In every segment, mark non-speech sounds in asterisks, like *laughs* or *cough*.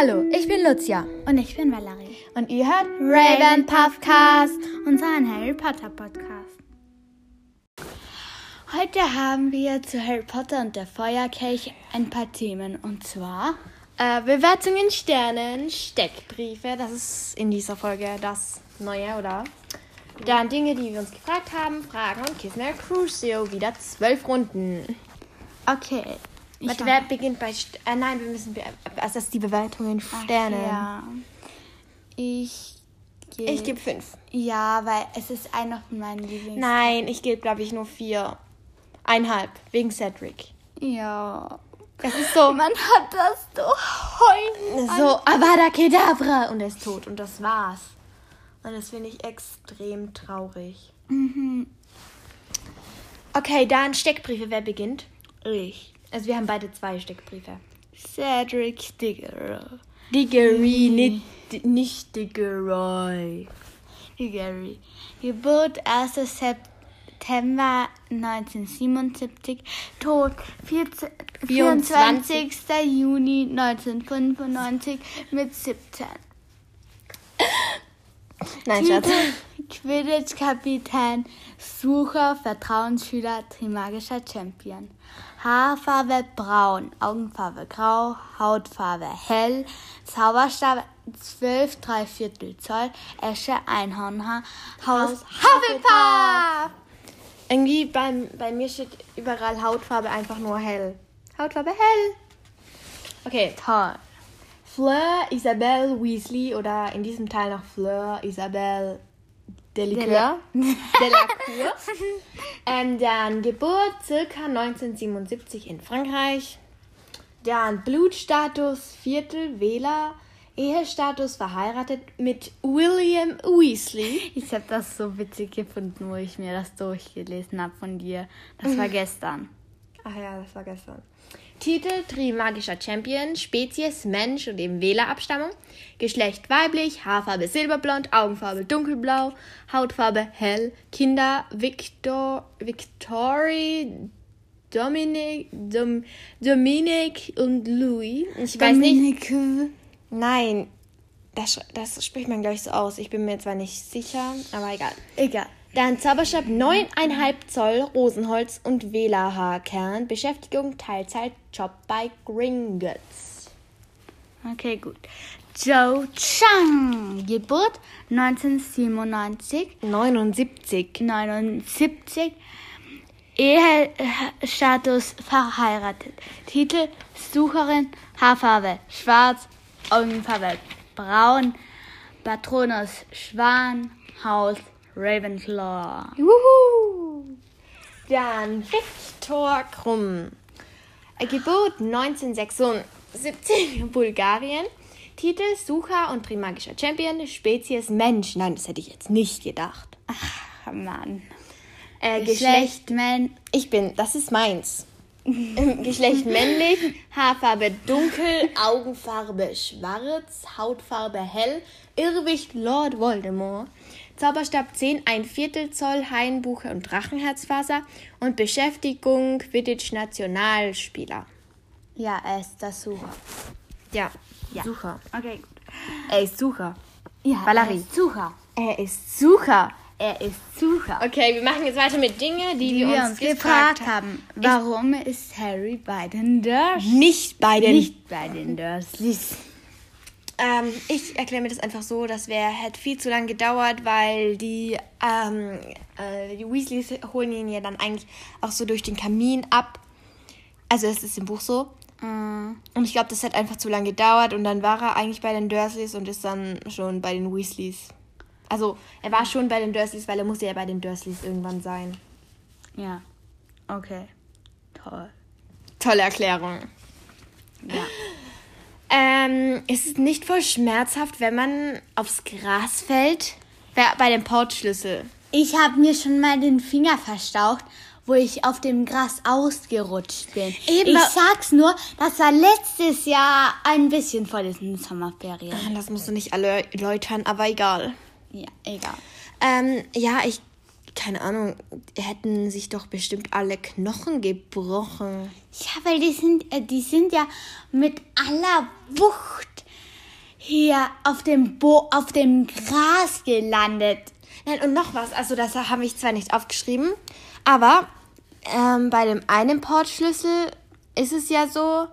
Hallo, ich bin Lucia. Und ich bin Valerie. Und ihr hört Raven Puffcast. Unseren Harry Potter Podcast. Heute haben wir zu Harry Potter und der Feuerkelch ein paar Themen. Und zwar Äh, Bewertungen, Sternen, Steckbriefe. Das ist in dieser Folge das Neue, oder? Dann Dinge, die wir uns gefragt haben, Fragen und Kiss Crucio. Wieder zwölf Runden. Okay. Ich Warte, wer beginnt bei... St äh, nein, wir müssen... Also das ist die Bewertungen, Sterne. Ja. Ich gebe. Ich gebe fünf. Ja, weil es ist einer von meinen Lieblings. Nein, ich gebe, glaube ich, nur vier. Einhalb, wegen Cedric. Ja. Das ist so... Man hat das doch heute. So, Avada Kedavra. Und er ist tot. Und das war's. Und das finde ich extrem traurig. Okay, dann Steckbriefe. Wer beginnt? Ich. Also wir haben beide zwei Steckbriefe. Cedric Diggory. Diggory, nicht, nicht Diggory. Diggory. Geburt 1. September 1977. Tod 14, 24. Juni 1995 mit 17. Nein, Schatz. Quidditch-Kapitän, Sucher, Vertrauensschüler, Trimagischer Champion. Haarfarbe braun, Augenfarbe grau, Hautfarbe hell, Zauberstab 12 3 Viertel Zoll, Esche Einhornhaar, Haus Hufflepuff. Irgendwie beim, bei mir steht überall Hautfarbe einfach nur hell. Hautfarbe hell. Okay. Toll. Fleur Isabelle Weasley oder in diesem Teil noch Fleur Isabelle Delacour. *laughs* Delacour. ähm, dann Geburt circa 1977 in Frankreich. Dann Blutstatus Viertel Wähler. Ehestatus verheiratet mit William Weasley. Ich habe das so witzig gefunden, wo ich mir das durchgelesen habe von dir. Das war *laughs* gestern. Ach ja, das war gestern. Titel Trimagischer Champion, Spezies Mensch und eben Wählerabstammung. Geschlecht weiblich, Haarfarbe silberblond, Augenfarbe dunkelblau, Hautfarbe hell. Kinder Victor, Victory, Dominic, Dom, Dominic und Louis. Ich weiß nicht. Dominique. Nein, das, das spricht man gleich so aus. Ich bin mir zwar nicht sicher, aber egal. Egal. Dann Zauberstab 9,5 Zoll, Rosenholz und Wählerhaarkern. Beschäftigung, Teilzeit, Job bei Gringotts. Okay, gut. Joe Chang. Geburt 1997. 79. 79. Ehestatus verheiratet. Titel Sucherin, Haarfarbe schwarz, Augenfarbe braun, Patronus Schwan, Haus Ravenclaw. Juhu! Dann Viktor Krumm. Äh, Geburt 1976, Bulgarien. Titel Sucher und Primagischer Champion, Spezies Mensch. Nein, das hätte ich jetzt nicht gedacht. Ach, Mann. Äh, Geschlecht Geschlecht, Man. Ich bin, das ist meins. Ähm, Geschlecht *laughs* männlich, Haarfarbe dunkel, Augenfarbe schwarz, Hautfarbe hell, Irrwicht Lord Voldemort, Zauberstab 10, ein Viertel Zoll, Hainbuche und Drachenherzfaser und Beschäftigung Quidditch Nationalspieler. Ja, er ist der Sucher. Ja, Ja. Sucher. Okay, gut. Er ist Sucher. Ja, Valerie. er ist Sucher. Er ist Sucher. Er ist Sucher. Okay, wir machen jetzt weiter mit Dingen, die, Die wir, uns gefragt haben. haben. Warum ist Harry bei den Dursleys? Nicht bei den Nicht bei den *laughs* Dursleys. Ähm, ich erkläre mir das einfach so, das wäre hätte viel zu lange gedauert, weil die, ähm, äh, die Weasleys holen ihn ja dann eigentlich auch so durch den Kamin ab. Also es ist im Buch so. Mm, Und ich glaube, das hat einfach zu lange gedauert und dann war er eigentlich bei den Dursleys und ist dann schon bei den Weasleys. Also er war schon bei den Dursleys, weil er musste ja bei den Dursleys irgendwann sein. ja. Okay. Toll. Tolle Erklärung. Ja. *laughs* Ähm, ist es nicht voll schmerzhaft, wenn man aufs Gras fällt? Bei- dem Portschlüssel. Ich habe mir schon mal den Finger verstaucht, wo ich auf dem Gras ausgerutscht bin. Eben, ich sag's nur, das war letztes Jahr ein bisschen vor diesen Sommerferien. Das musst du nicht alle erläutern, aber egal. Ja, egal. Ähm, ja, ich, keine Ahnung, hätten sich doch bestimmt alle Knochen gebrochen. Ja, weil die sind, äh, die sind ja mit aller Wucht hier auf dem, Bo auf dem Gras gelandet. Nein, und noch was. Also, das habe ich zwar nicht aufgeschrieben, aber ähm, bei dem einen Portschlüssel ist es ja so,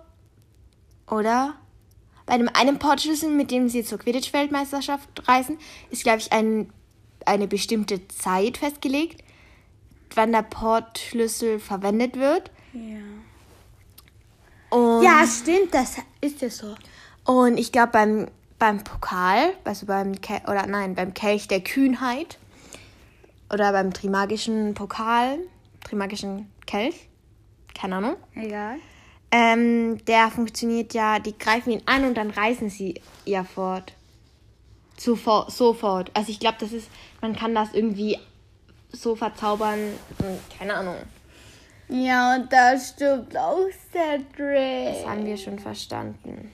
oder? Bei dem einen Portschlüssel, mit dem sie zur Quidditch-Weltmeisterschaft reisen, ist, glaube ich, ein, eine bestimmte Zeit festgelegt, wann der Portschlüssel verwendet wird. Ja. Und, Ja, stimmt, das ist ja so. und ich glaube, beim, beim Pokal, also beim, Ke oder nein, beim Kelch der Kühnheit oder beim Trimagischen Pokal, Trimagischen Kelch, keine Ahnung, Egal. Ähm, der funktioniert ja, die greifen ihn an und dann reißen sie ja fort. Zuvor, sofort. Also ich glaube, das ist, man kann das irgendwie so verzaubern, hm, keine Ahnung. Ja, und da stirbt auch Cedric. Das haben wir schon verstanden.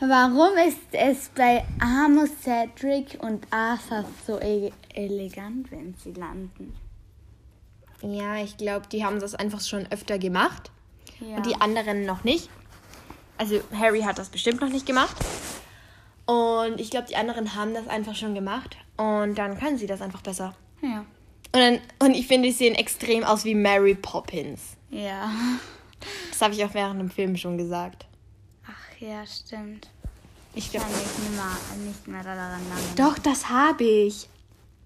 Warum ist es bei Amos, Cedric und Arthur so e elegant, wenn sie landen? Ja, ich glaube, die haben das einfach schon öfter gemacht Ja. und die anderen noch nicht. Also Harry hat das bestimmt noch nicht gemacht. Und ich glaube, die anderen haben das einfach schon gemacht. Und dann können sie das einfach besser. ja. Und, dann, und ich finde, sie sehen extrem aus wie Mary Poppins. Ja. Das habe ich auch während dem Film schon gesagt. Ach ja, stimmt. Ich kann mich nicht mehr, nicht mehr daran erinnern. Doch, das habe ich.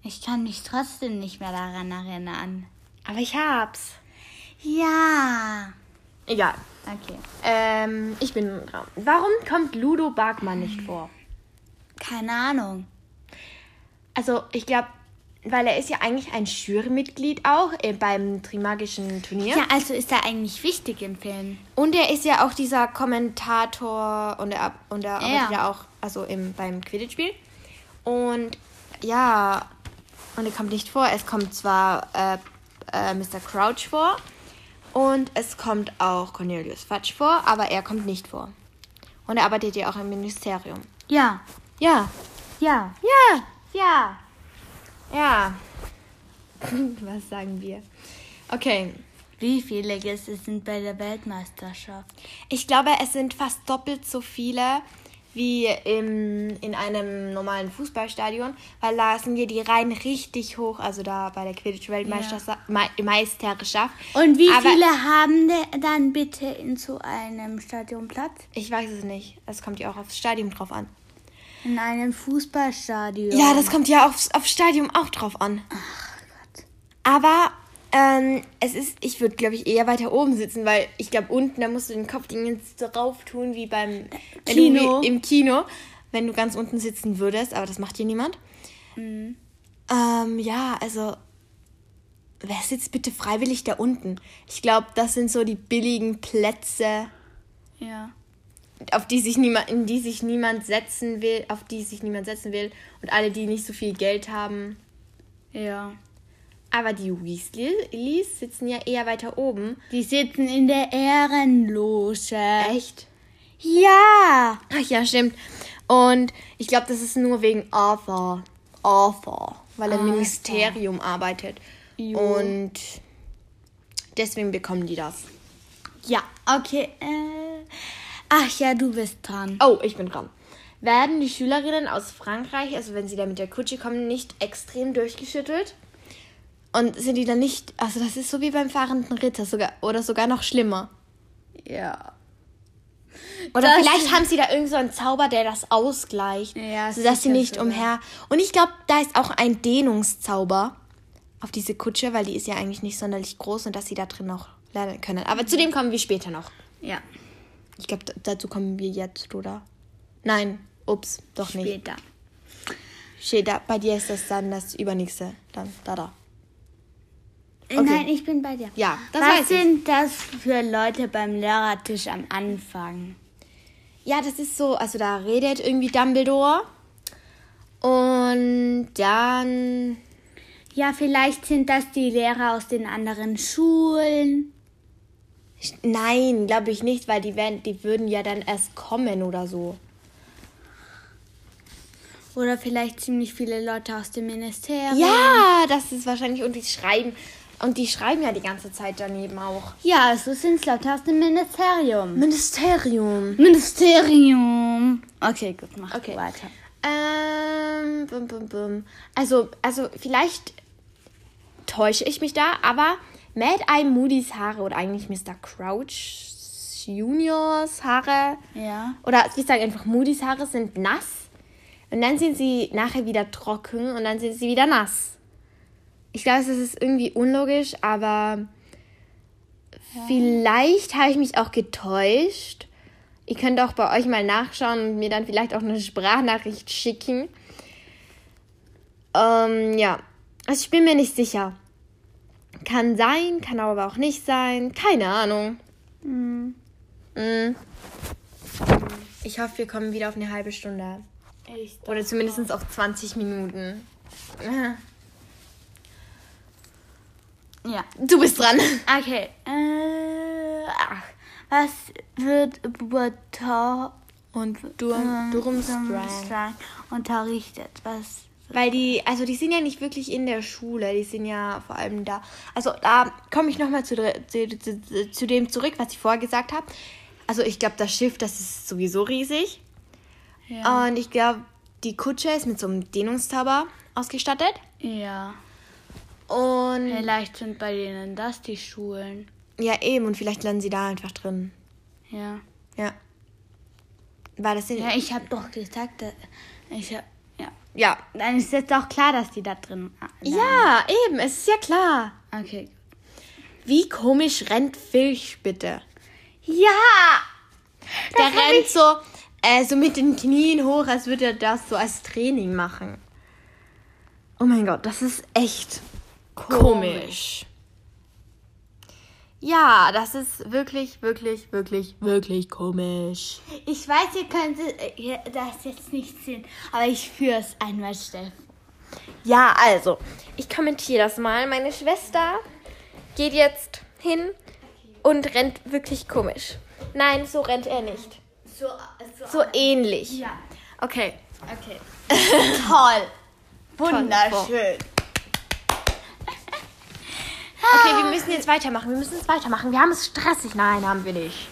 Ich kann mich trotzdem nicht mehr daran erinnern. Aber ich hab's. Ja. Egal. Okay. Ähm, ich bin dran. Warum kommt Ludo Bargmann nicht vor? Keine Ahnung. Also, ich glaube, weil er ist ja eigentlich ein Jurymitglied auch äh, beim Trimagischen Turnier. Ja, also ist er eigentlich wichtig im Film. Und er ist ja auch dieser Kommentator und er, und er arbeitet Ja. ja auch also im, beim Quidditch-Spiel. Und ja, und er kommt nicht vor. Es kommt zwar äh, äh, Mr. Crouch vor und es kommt auch Cornelius Fudge vor, aber er kommt nicht vor. Und er arbeitet ja auch im Ministerium. Ja. Ja, Ja. ja, Ja. ja. *laughs* Was sagen wir? Okay. Wie viele Gäste sind bei der Weltmeisterschaft? Ich glaube, es sind fast doppelt so viele wie im, in einem normalen Fußballstadion, weil da sind ja die Reihen richtig hoch, also da bei der Quidditch-Weltmeisterschaft. Meisterschaft. Und wie Aber viele haben dann bitte in so einem Stadion Platz? Ich weiß es nicht. Es kommt ja auch aufs Stadion drauf an. In einem Fußballstadion. Ja, das kommt ja aufs, aufs Stadion auch drauf an. Aber ähm, es ist, ich würde, glaube ich, eher weiter oben sitzen, weil ich glaube, unten, da musst du den Kopf so drauf tun, wie beim Kino. Du, im Kino, wenn du ganz unten sitzen würdest, aber das macht hier niemand. Mhm. Ähm, ja, also, wer sitzt bitte freiwillig da unten? Ich glaube, das sind so die billigen Plätze, Ja. Auf die sich niemand, in die sich niemand setzen will, auf die sich niemand setzen will und alle, die nicht so viel Geld haben. Ja. Aber die Weasleys sitzen ja eher weiter oben. Die sitzen in der Ehrenloge. Echt? Ja. Ach ja, stimmt. Und ich glaube, das ist nur wegen Arthur. Arthur. Weil er im. Ministerium arbeitet. Jo. Und deswegen bekommen die das. Ja, okay. Äh. Ach ja, du bist dran. Oh, ich bin dran. Werden die Schülerinnen aus Frankreich, also wenn sie da mit der Kutsche kommen, nicht extrem durchgeschüttelt? Und sind die dann nicht, also das ist so wie beim fahrenden Ritter sogar, oder sogar noch schlimmer. Ja. Oder Das- vielleicht haben sie da irgend so einen Zauber, der das ausgleicht, Ja, sodass sie nicht sogar. umher. Und ich glaube, da ist auch ein Dehnungszauber auf diese Kutsche, weil die ist ja eigentlich nicht sonderlich groß und dass sie da drin noch lernen können. Aber zu dem kommen wir später noch. Ja. Ich glaube, dazu kommen wir jetzt, oder? Nein, ups, doch nicht. Später. Später. Bei dir ist das dann das übernächste. Dann, da, da. Äh, Nein, ich bin bei dir. Ja, das Was weiß ich. sind das für Leute beim Lehrertisch am Anfang? Ja, das ist so, also da redet irgendwie Dumbledore. Und dann Ja, vielleicht sind das die Lehrer aus den anderen Schulen. Nein, glaube ich nicht, weil die, werden, die würden ja dann erst kommen oder so. Oder vielleicht ziemlich viele Leute aus dem Ministerium. Ja, das ist wahrscheinlich. Und die schreiben. Und die schreiben ja die ganze Zeit daneben auch. Ja, also sind es Leute aus dem Ministerium. Ministerium. Ministerium. Okay, gut, mach Okay. okay. weiter. Ähm, bum, bum, bum. Also, also vielleicht täusche ich mich da, aber Mad Eye Moody's Haare oder eigentlich Mr. Crouch Juniors Haare Ja. oder wir sagen einfach Moody's Haare sind nass und dann sind sie nachher wieder trocken und dann sind sie wieder nass. Ich glaube, es ist irgendwie unlogisch, aber vielleicht habe ich mich auch getäuscht. Ihr könnt auch bei euch mal nachschauen und mir dann vielleicht auch eine Sprachnachricht schicken. Ähm, ja, also ich bin mir nicht sicher. Kann sein, kann aber auch nicht sein. Keine Ahnung. Mm. Ich hoffe, wir kommen wieder auf eine halbe Stunde. Ich Oder zumindest auf 20 Minuten. ja. Du bist dran. Okay. Äh, ach, was wird Butter Und Durm, Durmstrang. unterrichtet? Was? Weil die, also die sind ja nicht wirklich in der Schule, die sind ja vor allem da. Also da komme ich nochmal zu, zu, zu, zu dem zurück, was ich vorher gesagt habe. Also ich glaube, das Schiff, das ist sowieso riesig. Ja. Und ich glaube, die Kutsche ist mit so einem Dehnungszauber ausgestattet. ja. Und Vielleicht sind bei denen das die Schulen. ja, eben, und vielleicht landen sie da einfach drin. Ja. Ja. War das in, Ja, ich habe doch gesagt, dass- ich hab, ja. Dann ist jetzt auch klar, dass die da drin. Ja, eben, es ist ja klar. Okay. Wie komisch rennt Filch bitte? Ja! Der rennt ich- so, äh, so mit den Knien hoch, als würde er das so als Training machen. Oh mein Gott, das ist echt komisch. Ja, das ist wirklich, wirklich, wirklich, wirklich komisch. Ich weiß, ihr könnt äh, das jetzt nicht sehen, aber ich führe es einmal schnell. Ja, also, ich kommentiere das mal. Meine Schwester geht jetzt hin und rennt wirklich komisch. Nein, so rennt er nicht. So, so, So ähnlich. ja. Okay. Okay. *laughs* Toll. Wunderschön. Okay, wir müssen jetzt weitermachen. Wir müssen jetzt weitermachen. Wir haben es stressig. Nein, haben wir nicht.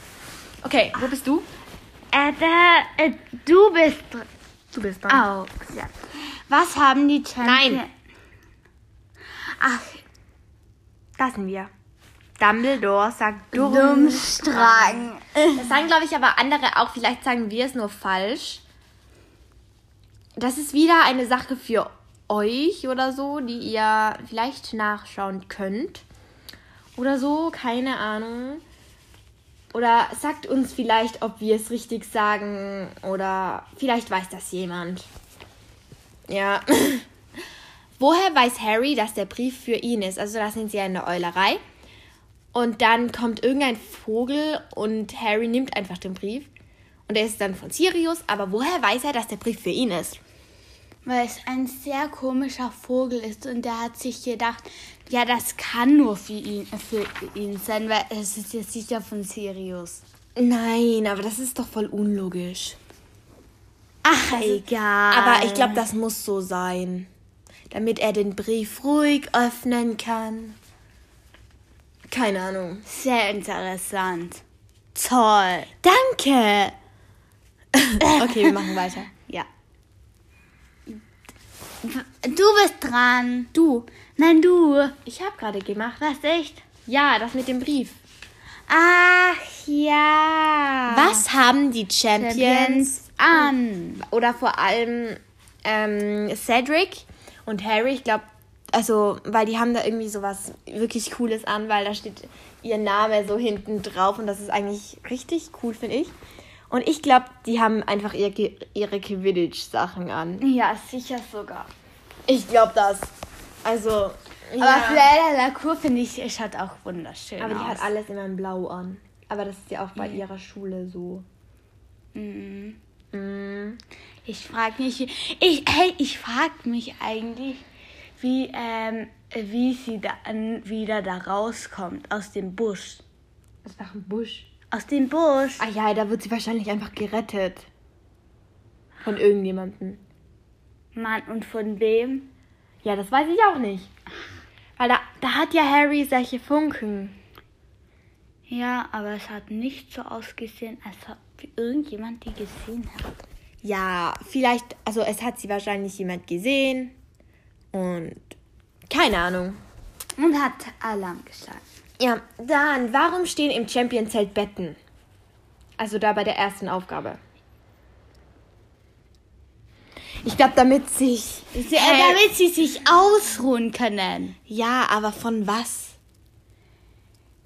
Okay, wo bist du? Äh, da, äh, du bist dr- Du bist auch. Ja. Was haben die Champions? Nein. Ach, Da sind wir. Dumbledore sagt Dummstrang. Das sagen, glaube ich, aber andere auch. Vielleicht sagen wir es nur falsch. Das ist wieder eine Sache für euch oder so, die ihr vielleicht nachschauen könnt. Oder so, keine Ahnung. Oder sagt uns vielleicht, ob wir es richtig sagen. Oder vielleicht weiß das jemand. Ja. *laughs* Woher weiß Harry, dass der Brief für ihn ist? Also da sind sie ja in der Eulerei. Und dann kommt irgendein Vogel und Harry nimmt einfach den Brief. Und der ist dann von Sirius. Aber woher weiß er, dass der Brief für ihn ist? Weil es ein sehr komischer Vogel ist und der hat sich gedacht, ja, das kann nur für ihn, für ihn sein, weil es ist jetzt sicher von Sirius. Nein, aber das ist doch voll unlogisch. Ach, egal. Aber ich glaube, das muss so sein. Damit er den Brief ruhig öffnen kann. Keine Ahnung. Sehr interessant. Toll. Danke! *laughs* okay, wir machen weiter. Du bist dran. Du, Nein, du. ich habe gerade gemacht. Was echt? Ja, das mit dem Brief. Ach ja. Was haben die Champions, Champions an? oder vor allem ähm, Cedric und Harry, ich glaube, also, weil die haben da irgendwie sowas wirklich Cooles an, weil da steht ihr Name so hinten drauf und das ist eigentlich richtig cool, finde ich. Und ich glaube, die haben einfach ihr, ihre Quidditch-Sachen an. Ja, sicher sogar. Ich glaube das. Also, Aber ja. Fleur Lacour finde ich, es hat auch wunderschön aber die aus. hat alles immer in Blau an. Aber das ist ja auch bei ihrer Schule so. Mhm. Mm. Ich frage mich, ich, hey, ich frage mich eigentlich, wie, ähm, wie sie dann wieder da rauskommt aus dem Busch. Nach dem Busch. Aus dem Busch. Ah ja, da wird sie wahrscheinlich einfach gerettet. Von irgendjemandem. Mann, und von wem? Ja, das weiß ich auch nicht. Weil da, da hat ja Harry solche Funken. Ja, aber es hat nicht so ausgesehen, als ob irgendjemand die gesehen hat. Ja, vielleicht, also es hat sie wahrscheinlich jemand gesehen und keine Ahnung. Und hat Alarm geschlagen. Ja, dann, warum stehen im Champion-Zelt Betten? Also da bei der ersten Aufgabe. Ich glaube, damit sich. Sie, äh, damit sie sich ausruhen können. Ja, aber von was?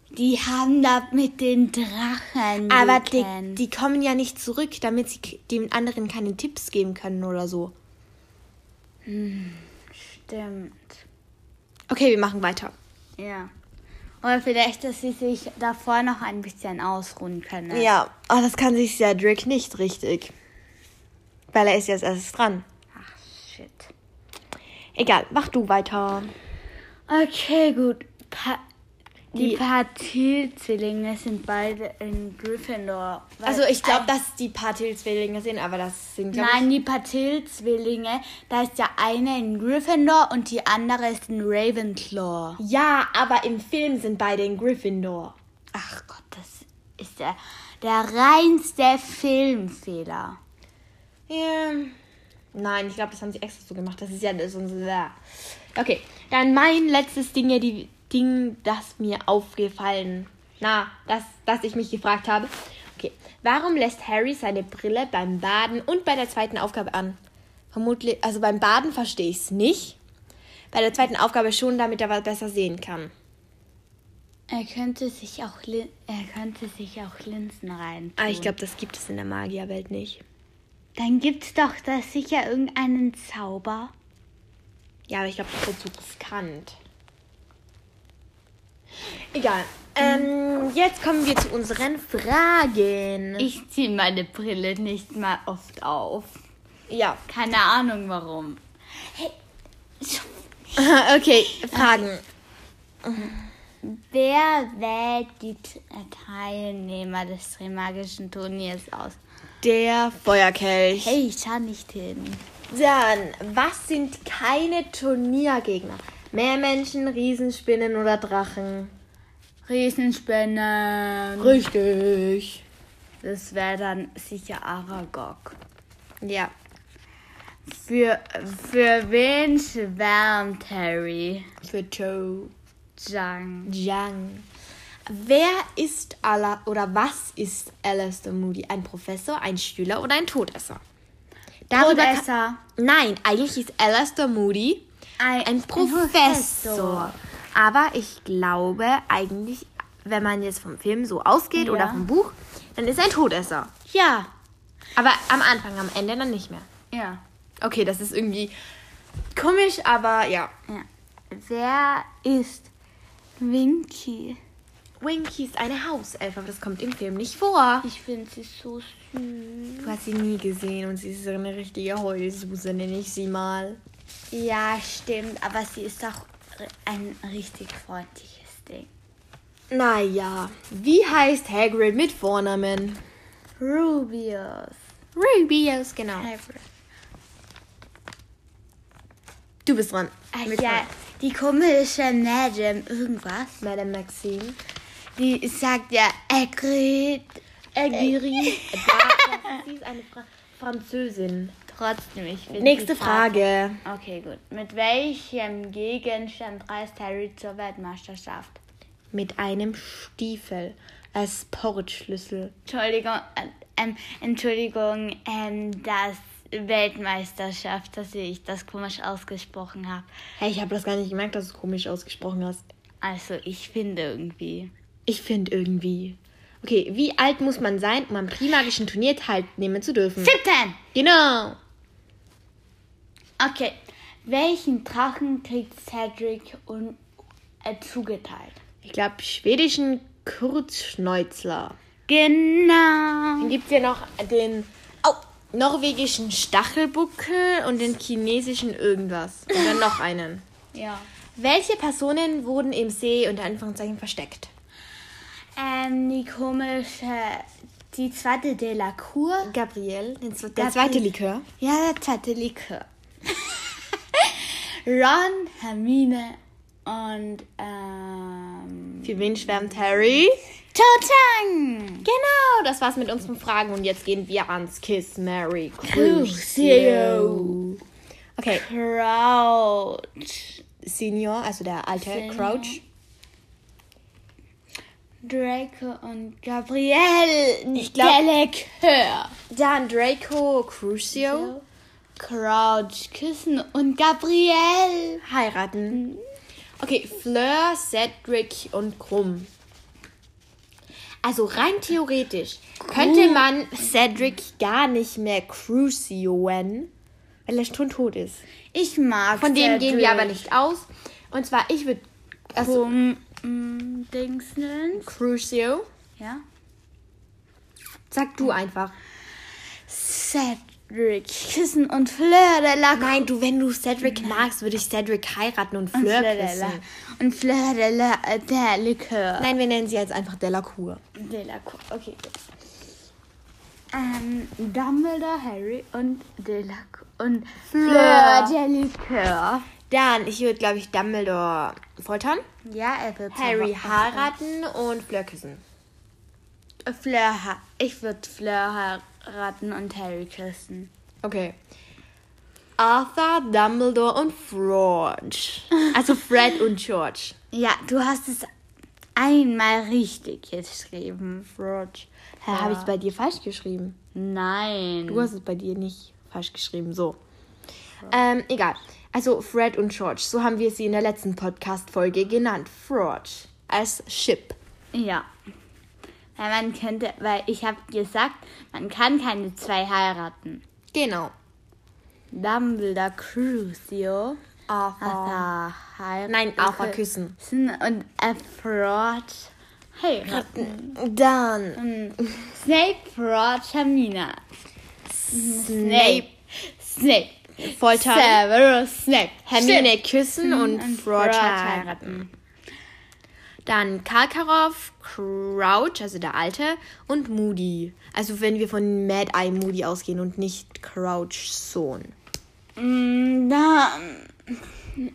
Die haben da mit den Drachen. Aber die, die kommen ja nicht zurück, damit sie den anderen keine Tipps geben können oder so. Stimmt. Okay, wir machen weiter. Ja. Oder vielleicht, dass sie sich davor noch ein bisschen ausruhen können. Ja, aber das kann sich Cedric nicht richtig. Weil er ist jetzt erst dran. Ach, shit. Egal, mach du weiter. Okay, gut. Pa die Die- Patil-Zwillinge sind beide in Gryffindor. Also ich glaube, dass die Patil-Zwillinge sind, aber das sind glaub Nein, die Patil-Zwillinge, da ist ja eine in Gryffindor und die andere ist in Ravenclaw. Ja, aber im Film sind beide in Gryffindor. Ach Gott, das ist der, der reinste Filmfehler. Ja. Nein, ich glaube, das haben sie extra so gemacht. Das ist ja unser. Okay, dann mein letztes Ding, die Ding, das mir aufgefallen. Na, das, das ich mich gefragt habe. Okay, warum lässt Harry seine Brille beim Baden und bei der zweiten Aufgabe an? Vermutlich, also beim Baden verstehe ich es nicht. Bei der zweiten Aufgabe schon, damit er was besser sehen kann. Er könnte sich auch, er könnte sich auch Linsen rein. Ah, ich glaube, das gibt es in der Magierwelt nicht. Dann gibt's doch da sicher irgendeinen Zauber. Ja, aber ich glaube, das zu riskant. Egal. Ähm, jetzt kommen wir zu unseren Fragen. Ich ziehe meine Brille nicht mal oft auf. ja. Keine Ahnung warum. *laughs* okay, Fragen. Wer wählt die äh, Teilnehmer des Trimagischen Turniers aus? Der Feuerkelch. Hey, ich schau nicht hin. Dann, was sind keine Turniergegner? Meermenschen, Riesenspinnen oder Drachen? Riesenspinnen. Richtig. Das wäre dann sicher Aragog. Ja. Für, für wen schwärmt Harry? Für Joe. Zhang. Jiang. Wer ist Ala oder was ist Alistair Moody? Ein Professor, ein Schüler oder ein Todesser? Darüber Todesser. Nein, eigentlich ist Alistair Moody Ein, ein Professor. Aber ich glaube eigentlich, wenn man jetzt vom Film so ausgeht Ja. oder vom Buch, dann ist er ein Todesser. Ja. Aber am Anfang, am Ende dann nicht mehr. Ja. Okay, das ist irgendwie komisch, aber ja. ja. Wer ist Winky? Winky ist eine Hauselfe, aber das kommt im Film nicht vor. Ich finde sie so süß. Du hast sie nie gesehen und sie ist eine richtige Heulsuse, nenne ich sie mal. Ja, stimmt. Aber sie ist auch ein richtig freundliches Ding. Naja, wie heißt Hagrid mit Vornamen? Rubius. Rubius, genau. Hagrid. Du bist dran. Ach Mit ja, die komische Madame irgendwas. Madame Maxine. Die sagt ja Hagrid. Agiri. *laughs* Sie ist eine Fra Französin. Trotzdem, ich finde Nächste die Frage. Okay, gut. Mit welchem Gegenstand reist Harry zur Weltmeisterschaft? Mit einem Stiefel als Portschlüssel. Entschuldigung, äh, ähm, Entschuldigung, ähm, das Weltmeisterschaft, dass ich das komisch ausgesprochen habe. Hey, ich habe das gar nicht gemerkt, dass du es komisch ausgesprochen hast. Also, ich finde irgendwie. Ich finde irgendwie. Okay, wie alt muss man sein, um am Primagischen Turnier teilnehmen zu dürfen? 17! Genau. Okay. Welchen Drachen kriegt Cedric un äh, zugeteilt? Ich glaube, schwedischen Kurzschnäuzler. Genau. Dann gibt es ja noch den oh, norwegischen Stachelbuckel und den chinesischen irgendwas. Und dann noch einen. *laughs* Ja. Welche Personen wurden im See unter Anführungszeichen versteckt? Ähm, die komische, die zweite Delacour. Gabriel, den der Gabriel. zweite Likör. Ja, der zweite Likör. *laughs* Ron, Hermine und ähm, Für wen schwärmt Harry? Totang! Genau, das war's mit unseren Fragen und jetzt gehen wir ans Kiss Mary Crucio. Crucio. Okay, Crouch. Senior, also der alte Senior. Crouch. Draco und Gabrielle. Ich glaub- Der Likör. Dann Draco Crucio Crouch, Küssen und Gabrielle. heiraten. Okay, Fleur, Cedric und Krumm. Also rein theoretisch könnte man Cedric gar nicht mehr Crucioen, weil er schon tot ist. Ich mag Von dem gehen wir aber nicht aus. Und zwar, ich würde. Also, Krumm, mm, Dingsens. Crucio. Ja. Sag du einfach. Cedric, Küssen und Fleur de la Nein, du, wenn du Cedric magst, würde ich Cedric heiraten und Fleur Fleur de la küssen. und Fleur de la äh, Likör. Nein, wir nennen sie jetzt einfach Delacour. De la Cour. Okay. Ähm, Dumbledore, Harry und De la Cour. Und Fleur. Fleur Likör. Dann, ich würde, glaube ich, Dumbledore foltern, Ja, er wird Harry heiraten und Fleur küssen. Fleur, ich würde Fleur heiraten und Harry küssen. Okay. Arthur, Dumbledore und George. Also Fred und George. Ja, du hast es einmal richtig geschrieben. George. Hä, habe ich es bei dir falsch geschrieben? Nein. Du hast es bei dir nicht falsch geschrieben, so. Ähm, egal. Also Fred und George, so haben wir sie in der letzten Podcast-Folge genannt. George als Ship. Ja. Weil man könnte, weil ich habe gesagt, man kann keine zwei heiraten. Genau. Dumbledore Crucio. Arthur. Heiraten. Nein, Arthur küssen. Und Fraud heiraten. Dann Snape, Fraud, Hermine. Snape Snape. foltern, Severus Snape. Hermine küssen und Und George Fraud heiraten. Dann Karkaroff, Crouch, also der Alte, und Moody. Also wenn wir von Mad Eye Moody ausgehen und nicht Crouch Sohn. Mm, Da,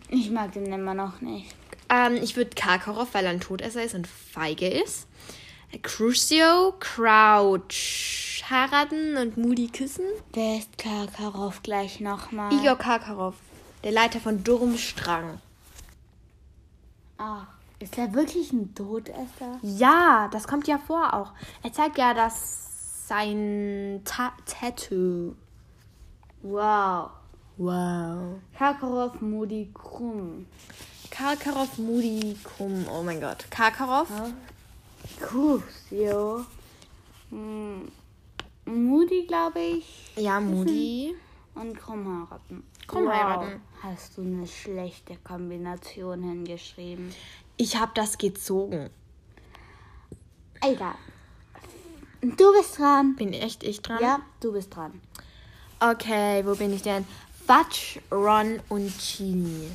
ich mag den immer noch nicht. Ähm, ich würde Karkaroff, weil er ein Todesser ist und feige ist. Crucio, Crouch heiraten und Moody küssen. Wer ist Karkaroff gleich nochmal? Igor Karkaroff, der Leiter von Durmstrang. Ach, ist er wirklich ein Todesser? Ja, das kommt ja vor auch. Er zeigt ja das sein Ta Tattoo. Wow. Wow. Karkaroff, Moody, Krumm. Karkaroff, Moody, Krumm. Oh mein Gott. Karkaroff. Crucio. Mm, Moody, glaube ich. Ja, Moody. Und Krumm heiraten. Krumm heiraten. Hast du eine schlechte Kombination hingeschrieben? Ich habe das gezogen. Egal. Du bist dran. Bin echt ich dran? Ja, du bist dran. Okay, wo bin ich denn? Fudge, Ron und Genie.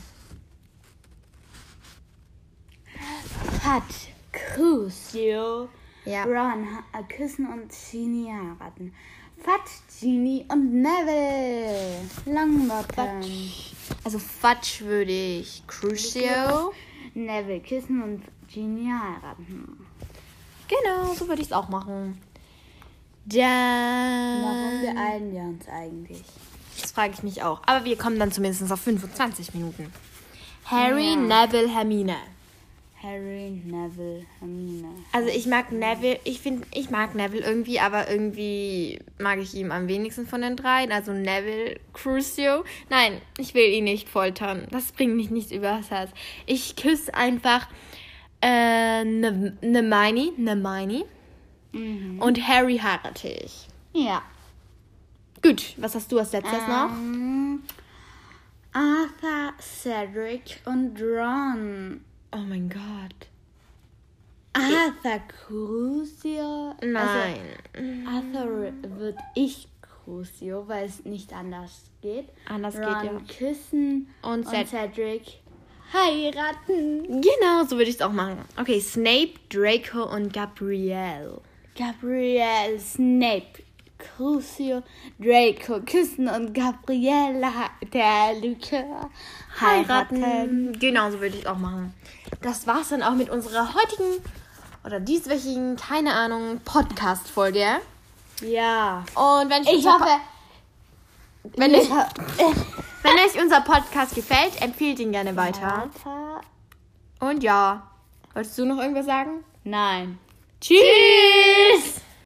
Hat Crucio. Ja. Ron äh, küssen und Genie heiraten. Fat Genie und Neville. Longbottom. Also Fudge würde ich Crucio. Neville küssen und Genie heiraten. Genau, so würde ich es auch machen. Warum Dann. beeilen wir uns eigentlich? Das frage ich mich auch. Aber wir kommen dann zumindest auf 25 Minuten. Harry, Ja. Neville, Hermine. Harry, Neville, Hermine. Also ich mag Neville, ich finde, ich mag Neville irgendwie, aber irgendwie mag ich ihn am wenigsten von den dreien. Also Neville, Crucio. Nein, ich will ihn nicht foltern. Das bringt mich nicht übers Herz. Ich küsse einfach äh, ne, Hermione, Hermione und Harry heirate ich. Ja. Gut, was hast du als letztes noch? Ähm, Arthur, Cedric und Ron. Oh mein Gott. Arthur Crucio. Nein. Also, Arthur wird ich Crucio, weil es nicht anders geht. Anders geht, Ron ja. küssen Und und, Ced- Cedric heiraten. Genau, so würde ich es auch machen. Okay, Snape, Draco und Gabrielle. Gabrielle, Snape, Crucio, Draco küssen und Gabriella, der Likör, heiraten. Genau, so würde ich auch machen. Das war's dann auch mit unserer heutigen oder dieswöchigen, keine Ahnung, Podcast-Folge. Ja. Und wenn Ich unser hoffe, wenn, euch, *laughs* wenn euch unser Podcast gefällt, empfiehlt ihn gerne weiter. Vater. Und ja, wolltest du noch irgendwas sagen? Nein. Tschüss!